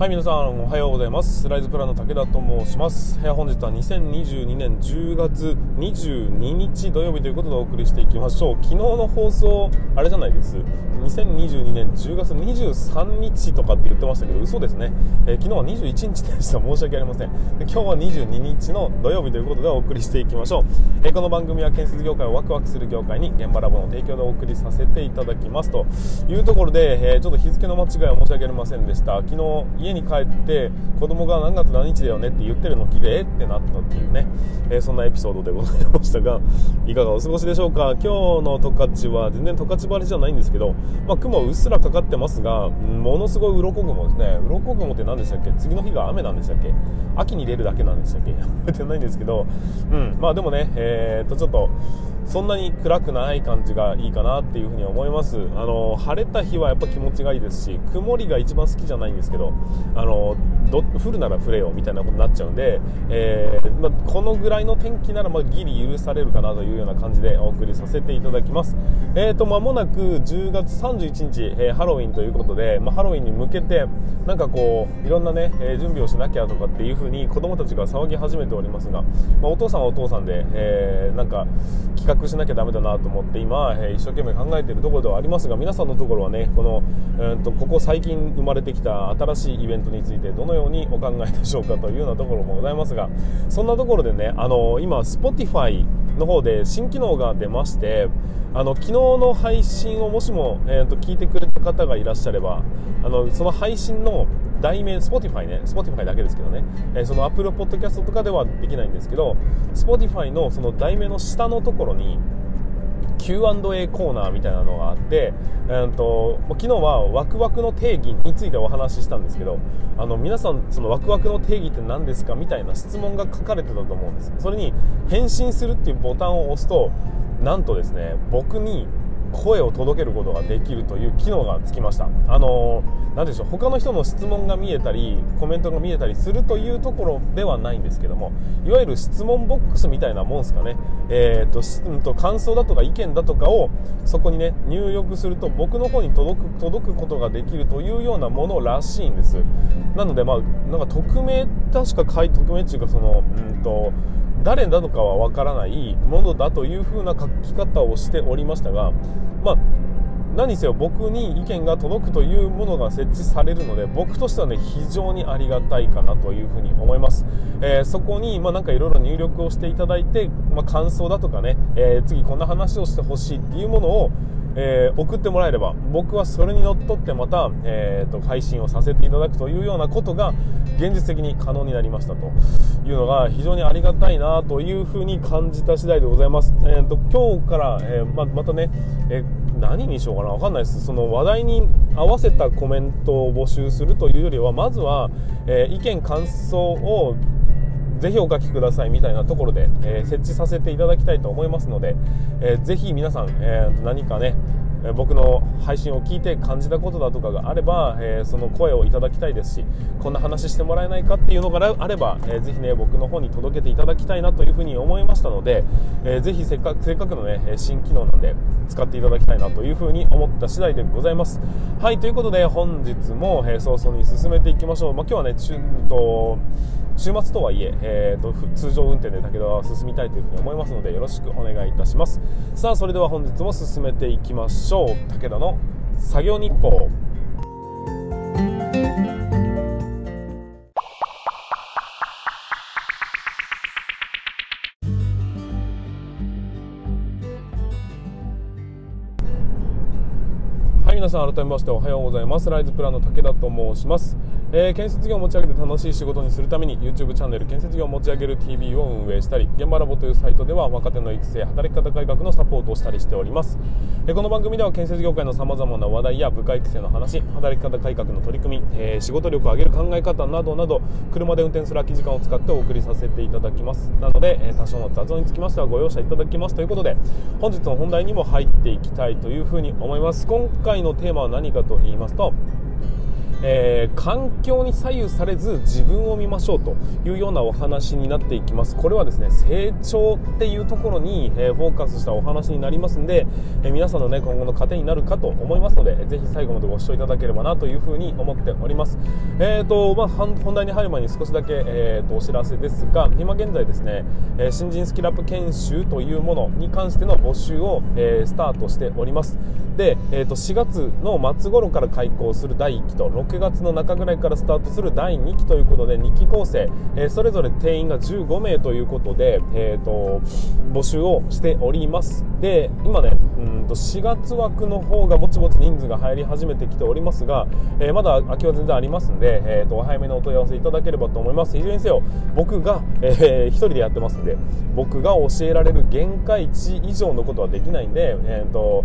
はい皆さんおはようございます。ライズプランの武田と申します。本日は2022年10月22日土曜日ということでお送りしていきましょう。昨日の放送あれじゃないです。2022年10月23日とかって言ってましたけど嘘ですね、えー、昨日は21日でした。申し訳ありません。今日は22日の土曜日ということでお送りしていきましょう、えー、この番組は建設業界をワクワクする業界に現場ラボの提供でお送りさせていただきますというところで、え、ちょっと日付の間違いは申し訳ありませんでした。昨日家に帰って子供が何月何日だよねって言ってるのを聞いってなったっていうね、えー、そんなエピソードでございましたがいかがお過ごしでしょうか？今日の十勝は全然十勝晴れじゃないんですけど、まあ、雲うっすらかかってますがものすごい鱗雲ですね。鱗雲って何でしたっけ？次の日が雨なんでしたっけ？秋に出るだけなんでしたっけ？覚えてないんですけど、うん、まあでもねえー、っとちょっとそんなに暗くない感じがいいかなっていうふうに思います。あの晴れた日はやっぱ気持ちがいいですし曇りが一番好きじゃないんですけどあのど降るなら降れよみたいなことになっちゃうんで、えー、まこのぐらいの天気ならまあギリ許されるかなというような感じでお送りさせていただきます。えーと間もなく10月31日、えー、ハロウィンということで、まあ、ハロウィンに向けてなんかこういろんなね、えー、準備をしなきゃとかっていうふうに子供たちが騒ぎ始めておりますが、まあ、お父さんはお父さんで、えー、なんか企画しなきゃだめだなと思って今、えー、一生懸命考えているところではありますが皆さんのところはねこの、えーと、ここ最近生まれてきた新しいイベントベントについてどのようにお考えでしょうかというようなところもございますがそんなところでねあの今 Spotify の方で新機能が出ましてあの昨日の配信をもしも、えーと、聞いてくれた方がいらっしゃればあのその配信の題名 Spotify ね Spotify だけですけどね、えー、その Apple Podcast とかではできないんですけど Spotify のその題名の下のところに Q&A コーナーみたいなのがあって、えーと、昨日はワクワクの定義についてお話ししたんですけどあの皆さんそのワクワクの定義って何ですかみたいな質問が書かれてたと思うんです。それに返信するっていうボタンを押すとなんとですね僕に声を届けることができるという機能がつきました。あの何でしょう他の人の質問が見えたりコメントが見えたりするというところではないんですけどもいわゆる質問ボックスみたいなもんですかね。えーと、うんと感想だとか意見だとかをそこにね入力すると僕の方に届く届くことができるというようなものらしいんです。なのでまあなんか匿名確か匿名っていうかそのうんと誰なのかはわからないものだというふうな書き方をしておりましたが、まあ、何せよ僕に意見が届くというものが設置されるので僕としてはね非常にありがたいかなというふうに思います、えー、そこにまなんかいろいろ入力をしていただいて、まあ、感想だとかね、えー、次こんな話をしてほしいっていうものをえー、送ってもらえれば僕はそれにのっとってまた、えーと、配信をさせていただくというようなことが現実的に可能になりましたというのが非常にありがたいなというふうに感じた次第でございます、えーと、今日から、えー、ままたね、えー、何にしようかな分かんないです。その話題に合わせたコメントを募集するというよりはまずは、え意見感想をぜひお書きくださいみたいなところで、え、設置させていただきたいと思いますので、えー、ぜひ皆さん、えー、何かね僕の配信を聞いて感じたことだとかがあれば、えー、その声をいただきたいですしこんな話してもらえないかっていうのがあれば、えー、ぜひね僕の方に届けていただきたいなというふうに思いましたので、えー、ぜひせっかくせっかくのね新機能なんで使っていただきたいなというふうに思った次第でございます。はいということで本日も、えー、早々に進めていきましょう、まあ、今日はねちゅと週末とはいええーと、通常運転で武田は進みたいというふうに思いますのでよろしくお願いいたします。さあそれでは本日も進めていきましょう。武田の作業日報。はい皆さん改めましておはようございます。ライズプランの武田と申します。えー、建設業を持ち上げて楽しい仕事にするために YouTube チャンネル建設業を持ち上げる TV を運営したり現場ラボというサイトでは若手の育成働き方改革のサポートをしたりしております、えー、この番組では建設業界のさまざまな話題や部下育成の話働き方改革の取り組み、えー、仕事力を上げる考え方などなど車で運転する空き時間を使ってお送りさせていただきます。なので、え多少の雑音につきましてはご容赦いただきます。ということで本日の本題にも入っていきたいというふうに思います。今回のテーマは何かと言いますとえー、環境に左右されず自分を見ましょうというようなお話になっていきます。これはですね成長っていうところに、えー、フォーカスしたお話になりますんで、えー、皆さんのね今後の糧になるかと思いますのでぜひ最後までご視聴いただければなというふうに思っております。えーとまあ、本題に入る前に少しだけ、えーと、お知らせですが今現在ですね、え新人スキルアップ研修というものに関しての募集を、えスタートしております。で、えー、と4月の末頃から開講する第1期と6 9月の中ぐらいからスタートする第2期ということで2期構成、えー、それぞれ定員が15名ということで、えーと、募集をしております。で今ねうんと4月枠の方がぼちぼち人数が入り始めてきておりますが、えー、まだ空きは全然ありますんで、えーと、お早めのお問い合わせいただければと思います。いずれにせよ僕が、えー、1人でやってますんで僕が教えられる限界値以上のことはできないんで、えーと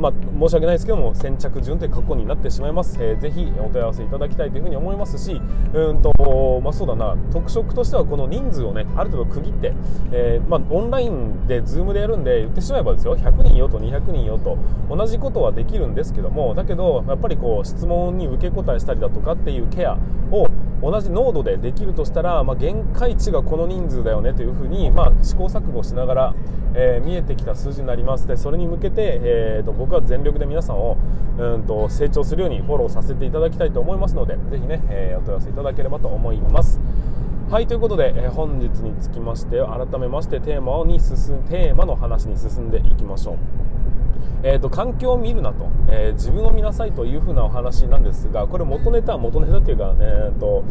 まあ、申し訳ないですけども先着順という格好になってしまいます、えー、ぜひお問い合わせいただきたいというふうに思いますしうんと、まあ、そうだな。特色としてはこの人数をねある程度区切って、えー、まあ、オンラインで Zoom でやるんで言ってしまえばですよ。100人よと200人よと同じことはできるんですけどもだけどやっぱりこう質問に受け答えしたりだとかっていうケアを同じ濃度でできるとしたら、まあ、限界値がこの人数だよねというふうに、まあ、試行錯誤しながら、えー、見えてきた数字になります。でそれに向けて、えーと、僕は全力で皆さんをうんと成長するようにフォローさせていただきたいと思いますのでぜひね、えー、お問い合わせいただければと思います。はいということで、えー、本日につきまして改めましてテーマに進テーマの話に進んでいきましょう。えーと、環境を見るなと、えー、自分を見なさいというふうなお話なんですがこれ元ネタは元ネタというか、えーと、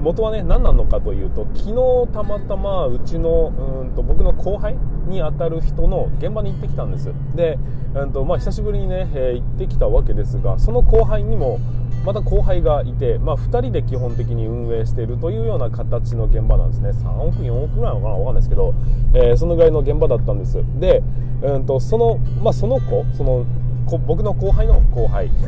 元はね何なのかというと昨日たまたまうちのうんと僕の後輩にあたる人の現場に行ってきたんです。で、えーとまあ、久しぶりにね、えー、行ってきたわけですがその後輩にもまた後輩がいて、まあ、2人で基本的に運営しているというような形の現場なんですね。3億4億ぐらいなのかな分かんないですけど、えー、そのぐらいの現場だったんです。で、うんとそのまあ、その子その僕の後輩の後輩。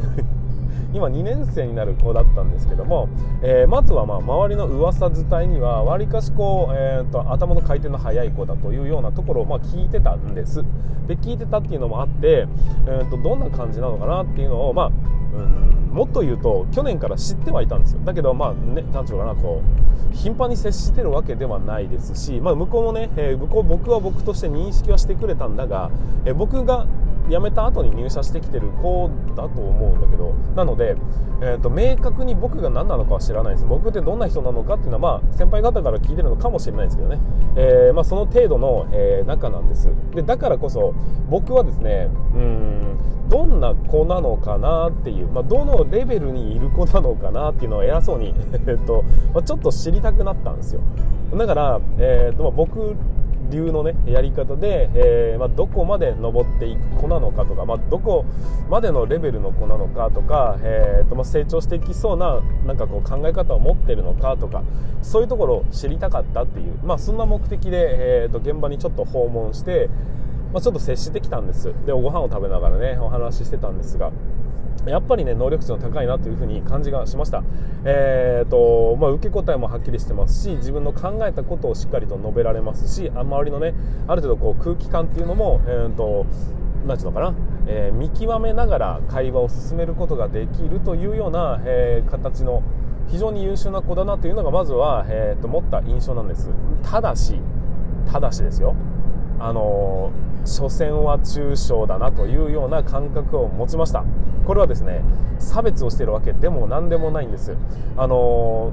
今2年生になる子だったんですけども、えー、まずはまあ周りの噂伝いにはわりかしこう、えーと、頭の回転の速い子だというようなところをまあ聞いてたんです。で聞いてたっていうのもあって、えーと、どんな感じなのかなっていうのをまあ、うん。もっと言うと去年から知ってはいたんですよ。だけどまあね何ていうかなこう頻繁に接してるわけではないですし、まあ、向こうもね、えー、向こう僕は僕として認識はしてくれたんだが、えー、僕が辞めた後に入社してきてる子だと思うんだけどなので、えーと、明確に僕が何なのかは知らないです。僕ってどんな人なのかっていうのは、まあ、先輩方から聞いてるのかもしれないですけどね、えー、まあ、その程度の、えー、仲なんです。でだからこそ僕はですねうんどんな子なのかなっていう、まあ、どのレベルにいる子なのかなっていうのを偉そうに えっと、まあ、ちょっと知りたくなったんですよ。だから、えーとまあ、僕流のねやり方で、えー、まあ、どこまで登っていく子なのかとか、まあ、どこまでのレベルの子なのかとか、えーとまあ、成長していきそうななんかこう考え方を持ってるのかとかそういうところを知りたかったっていう、まあ、そんな目的で、えーと現場にちょっと訪問して、まあ、ちょっと接してきたんです。でご飯を食べながらねお話ししてたんですがやっぱりね能力値の高いなというふうに感じがしました、えーとまあ、受け答えもはっきりしてますし自分の考えたことをしっかりと述べられますし周りのねある程度こう空気感っていうのも、えーと何ていうのかな、えー、見極めながら会話を進めることができるというような、えー、形の非常に優秀な子だなというのがまずは、えー、と持った印象なんです。ただしただしですよ。あの所詮は中小だなというような感覚を持ちました。これはですね差別をしているわけでも何でもないんです。あの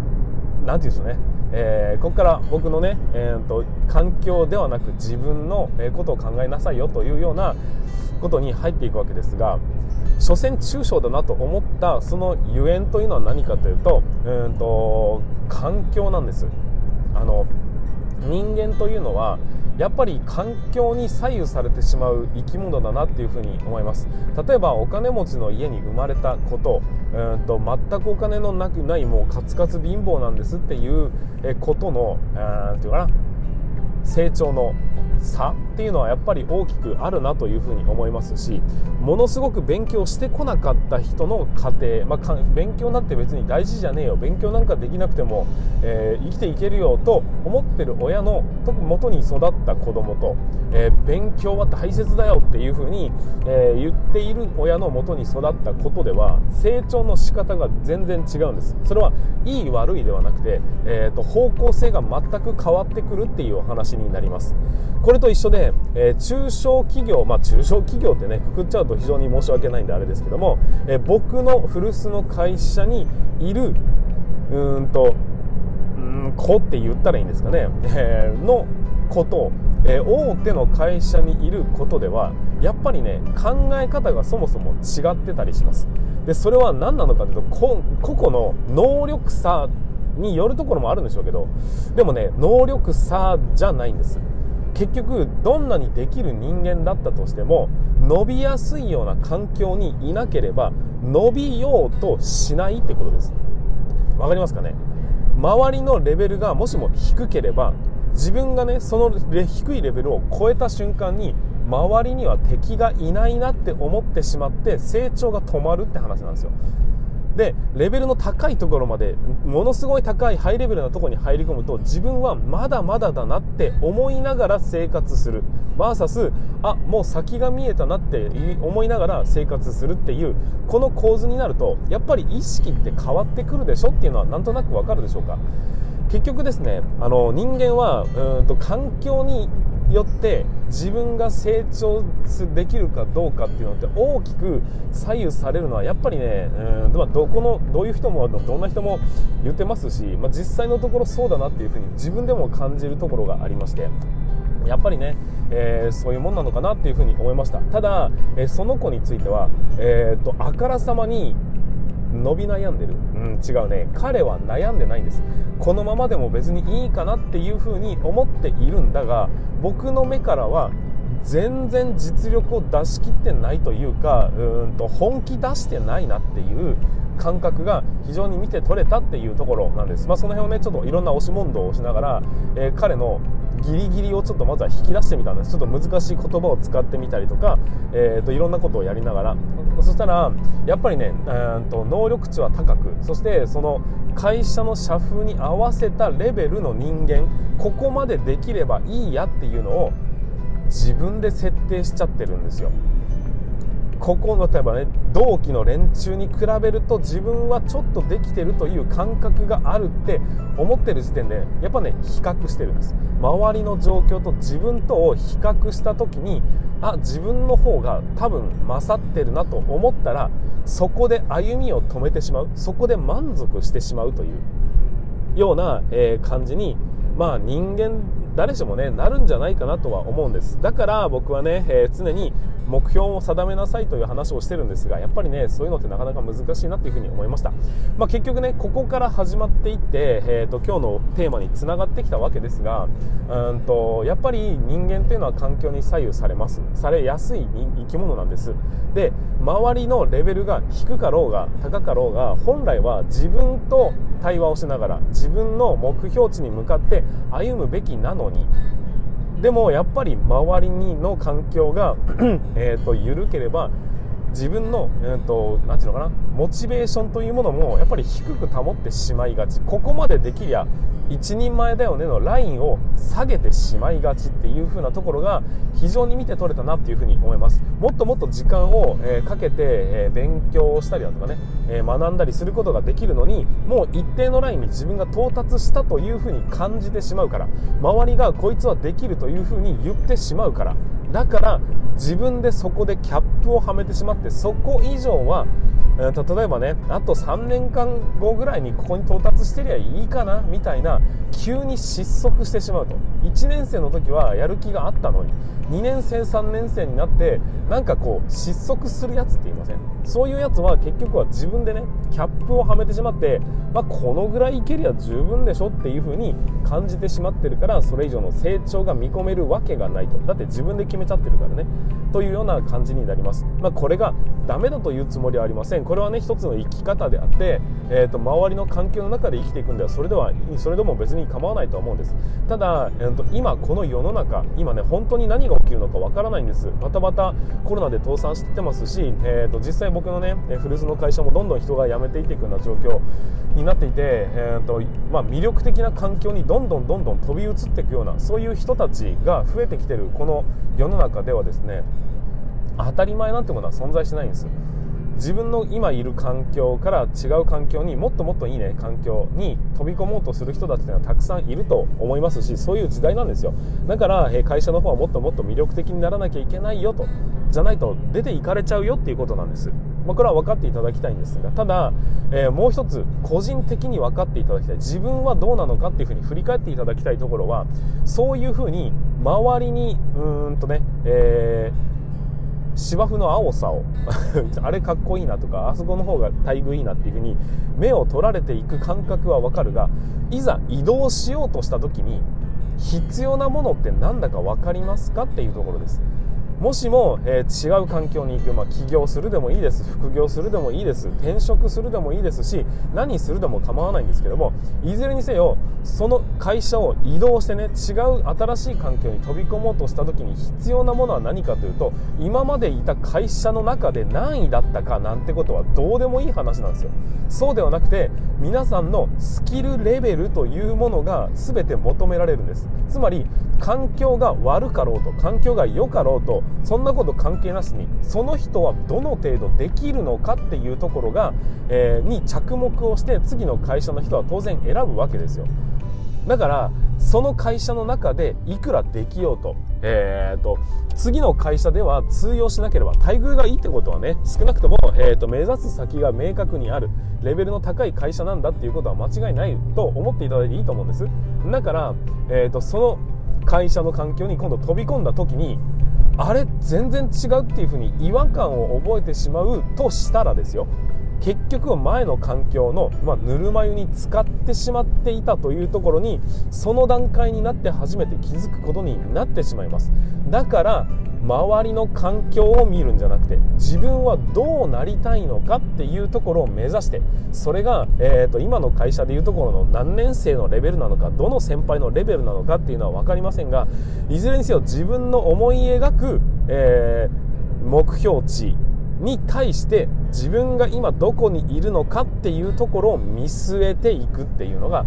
何て言うんでしょうね。えー、ここから僕のね、えーと、環境ではなく自分のことを考えなさいよというようなことに入っていくわけですが所詮中小だなと思ったそのゆえんというのは何かというと,、えーと環境なんです。あの人間というのはやっぱり環境に左右されてしまう生き物だなっていうふうに思います。例えばお金持ちの家に生まれたことうんと全くお金のなくないもうカツカツ貧乏なんですっていうことのうんていうかな成長の差っていうのはやっぱり大きくあるなというふうに思いますしものすごく勉強してこなかった人の家庭、まあ、勉強なんて別に大事じゃねえよ勉強なんかできなくても、えー、生きていけるよと思ってる親の元に育った子供と、えー、勉強は大切だよっていうふうに、えー、言っている親の元に育ったことでは成長の仕方が全然違うんです。それはいい悪いではなくて、えーと、方向性が全く変わってくるっていうお話になります。これと一緒で、えー、中小企業まあ中小企業ってねくくっちゃうと非常に申し訳ないんであれですけども、えー、僕の古巣の会社にいるうんとうん子って言ったらいいんですかね、えー、のこと、え、大手の会社にいることではやっぱりね考え方がそもそも違ってたりします。でそれは何なのかというと個々の能力差によるところもあるんでしょうけどでもね能力差じゃないんです。結局どんなにできる人間だったとしても伸びやすいような環境にいなければ伸びようとしないってことです。わかりますかね？周りのレベルがもしも低ければ自分がねその低いレベルを超えた瞬間に周りには敵がいないなって思ってしまって成長が止まるって話なんですよ。でレベルの高いところまでものすごい高いハイレベルなところに入り込むと自分はまだまだだなって思いながら生活する。VS あもう先が見えたなって思いながら生活するっていうこの構図になるとやっぱり意識って変わってくるでしょっていうのはなんとなくわかるでしょうか。結局ですねあの人間はうんと環境によって自分が成長できるかどうかっていうのって大きく左右されるのはやっぱりねうん、まあ、どこのどういう人もどんな人も言ってますし、まあ、実際のところそうだなっていうふうに自分でも感じるところがありましてやっぱりね、えー、そういうもんなのかなっていうふうに思いました。ただ、えー、その子については、えーとあからさまに伸び悩んでる。うん違うね。彼は悩んでないんです。このままでも別にいいかなっていうふうに思っているんだが僕の目からは全然実力を出し切ってないというかうんと本気出してないなっていう感覚が非常に見て取れたっていうところなんです、まあ、その辺をねちょっといろんな押し問答をしながら、えー、彼のギリギリをちょっとまずは引き出してみたんです。ちょっと難しい言葉を使ってみたりとか、えーと、いろんなことをやりながら。そしたらやっぱりね、えーと、能力値は高くそしてその会社の社風に合わせたレベルの人間ここまでできればいいやっていうのを自分で設定しちゃってるんですよ。ここの例えばね同期の連中に比べると自分はちょっとできてるという感覚があるって思ってる時点でやっぱね比較してるんです。周りの状況と自分とを比較した時にあ自分の方が多分勝ってるなと思ったらそこで歩みを止めてしまうそこで満足してしまうというような、えー、感じにまあ人間誰しもねなるんじゃないかなとは思うんです。だから僕はね、えー、常に目標を定めなさいという話をしてるんですがやっぱりねそういうのってなかなか難しいなっていうふうに思いました、まあ、結局ねここから始まっていって、えーと、今日のテーマにつながってきたわけですがうんとやっぱり人間っていうのは環境に左右されます。されやすい生き物なんです。で周りのレベルが低かろうが高かろうが本来は自分と対話をしながら自分の目標値に向かって歩むべきなのにでもやっぱり周りにの環境が えと緩ければ自分の、えーと、なんていうのかなモチベーションというものもやっぱり低く保ってしまいがち。ここまでできりゃ一人前だよねのラインを下げてしまいがちっていう風なところが非常に見て取れたなっていう風に思います。もっともっと時間を、え、かけて、え、勉強したりだとかね、え、学んだりすることができるのにもう一定のラインに自分が到達したという風に感じてしまうから周りがこいつはできるという風に言ってしまうからだから自分でそこでキャップをはめてしまってそこ以上は、例えばねあと3年間後ぐらいにここに到達してりゃいいかなみたいな急に失速してしまうと。1年生の時はやる気があったのに2年生3年生になってなんかこう失速するやつって言いません？そういうやつは結局は自分でねキャップをはめてしまって、まあ、このぐらいいけりゃ十分でしょっていう風に感じてしまってるからそれ以上の成長が見込めるわけがないと。だって自分で決めちゃってるからね。というような感じになります、まあ、これがダメだというつもりはありません。これはね一つの生き方であって、えーと、周りの環境の中で生きていくんではそれではそれでも別に構わないと思うんです。ただ、えーと、今この世の中今ね本当に何が起きるのかわからないんです。バタバタコロナで倒産してますし、えーと、実際僕のね古巣の会社もどんどん人が辞めていっていくような状況になっていて、えーとまあ、魅力的な環境にどんどんどんどん飛び移っていくようなそういう人たちが増えてきてるこの世の中ではですね当たり前なんてものは存在しないんです。自分の今いる環境から違う環境にもっともっといいね環境に飛び込もうとする人たちっていうのはたくさんいると思いますしそういう時代なんですよ。だから会社の方はもっともっと魅力的にならなきゃいけないよとじゃないと出ていかれちゃうよっていうことなんです、まあ、これは分かっていただきたいんですがただ、えー、もう一つ個人的に分かっていただきたい。自分はどうなのかっていうふうに振り返っていただきたいところはそういうふうに周りにうーんとね、えー芝生の青さを。あれかっこいいなとかあそこの方が待遇いいなっていう風に目を取られていく感覚はわかるがいざ移動しようとした時に必要なものって何だか分かりますかっていうところです。もしも、えー、違う環境に行く、まあ、起業するでもいいです。副業するでもいいです。転職するでもいいですし何するでも構わないんですけどもいずれにせよその会社を移動してね違う新しい環境に飛び込もうとした時に必要なものは何かというと今までいた会社の中で何位だったかなんてことはどうでもいい話なんですよ。そうではなくて皆さんのスキルレベルというものが全て求められるんです。つまり環境が悪かろうと環境が良かろうとそんなこと関係なしにその人はどの程度できるのかっていうところが、えー、に着目をして次の会社の人は当然選ぶわけですよ。だからその会社の中でいくらできようと,、えーと、次の会社では通用しなければ待遇がいいってことはね少なくとも、えーと、目指す先が明確にあるレベルの高い会社なんだっていうことは間違いないと思っていただいていいと思うんです。だから、えーとその会社の環境に今度飛び込んだ時にあれ全然違うっていうふうに違和感を覚えてしまうとしたらですよ。結局前の環境の、まあ、ぬるま湯に使ってしまっていたというところにその段階になって初めて気づくことになってしまいます。だから周りの環境を見るんじゃなくて自分はどうなりたいのかっていうところを目指してそれが、えーと、今の会社でいうところの何年生のレベルなのかどの先輩のレベルなのかっていうのは分かりませんがいずれにせよ自分の思い描く、えー、目標値に対して自分が今どこにいるのかっていうところを見据えていくっていうのが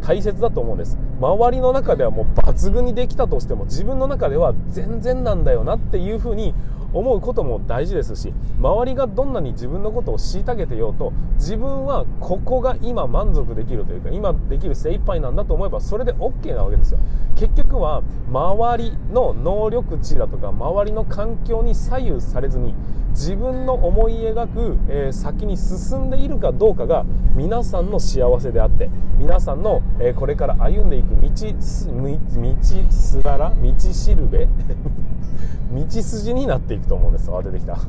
大切だと思うんです。周りの中ではもう抜群にできたとしても自分の中では全然なんだよなっていうふうに思うことも大事ですし周りがどんなに自分のことを虐げてようと自分はここが今満足できるというか今できる精一杯なんだと思えばそれで OK なわけですよ。結局は周りの能力値だとか周りの環境に左右されずに自分の思い描く、えー、先に進んでいるかどうかが皆さんの幸せであって皆さんの、えー、これから歩んでいく道す道すがら道しるべ？道筋になっていく。と思うんですあ出てきた。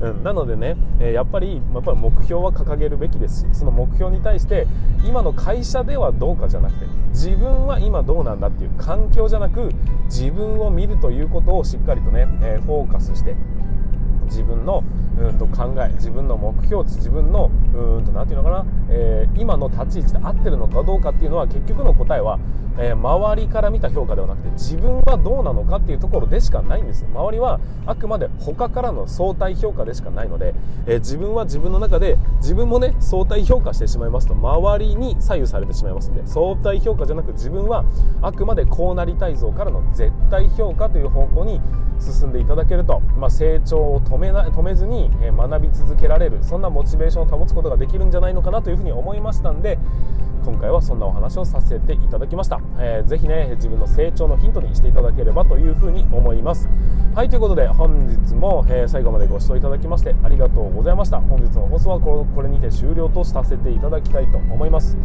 うん、なのでね、え、やっぱりやっぱり目標は掲げるべきです。しその目標に対して今の会社ではどうかじゃなくて自分は今どうなんだっていう環境じゃなく自分を見るということをしっかりとね、え、フォーカスして自分のうんと考え自分の目標値自分のうんと何て言うのかな、えー、今の立ち位置で合ってるのかどうかっていうのは結局の答えは、えー、周りから見た評価ではなくて自分はどうなのかっていうところでしかないんです周りはあくまで他からの相対評価でしかないので、えー、自分は自分の中で自分もね相対評価してしまいますと周りに左右されてしまいますので相対評価じゃなく自分はあくまでこうなりたい像からの絶対評価という方向に進んでいただけると、まあ、成長を止めな止めずに学び続けられるそんなモチベーションを保つことができるんじゃないのかなというふうに思いましたんで今回はそんなお話をさせていただきました、えー、ぜひね自分の成長のヒントにしていただければというふうに思います。はいということで本日も、えー、最後までご視聴いただきましてありがとうございました。本日の放送はこれにて終了とさせていただきたいと思います、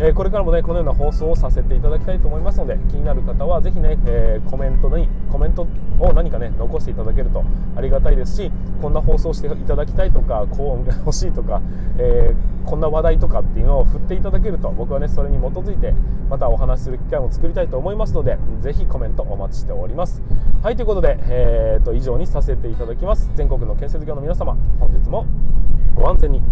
えー、これからもねこのような放送をさせていただきたいと思いますので気になる方はぜひね、えコメントにコメントを何かね残していただけるとありがたいですしこんな放送していただきたいとかこう欲しいとか、えこんな話題とかっていうのを振っていただけると僕はねそれに基づいてまたお話しする機会も作りたいと思いますのでぜひコメントお待ちしております。はいということで、えーと、と以上にさせていただきます。全国の建設業の皆様本日もご安全に。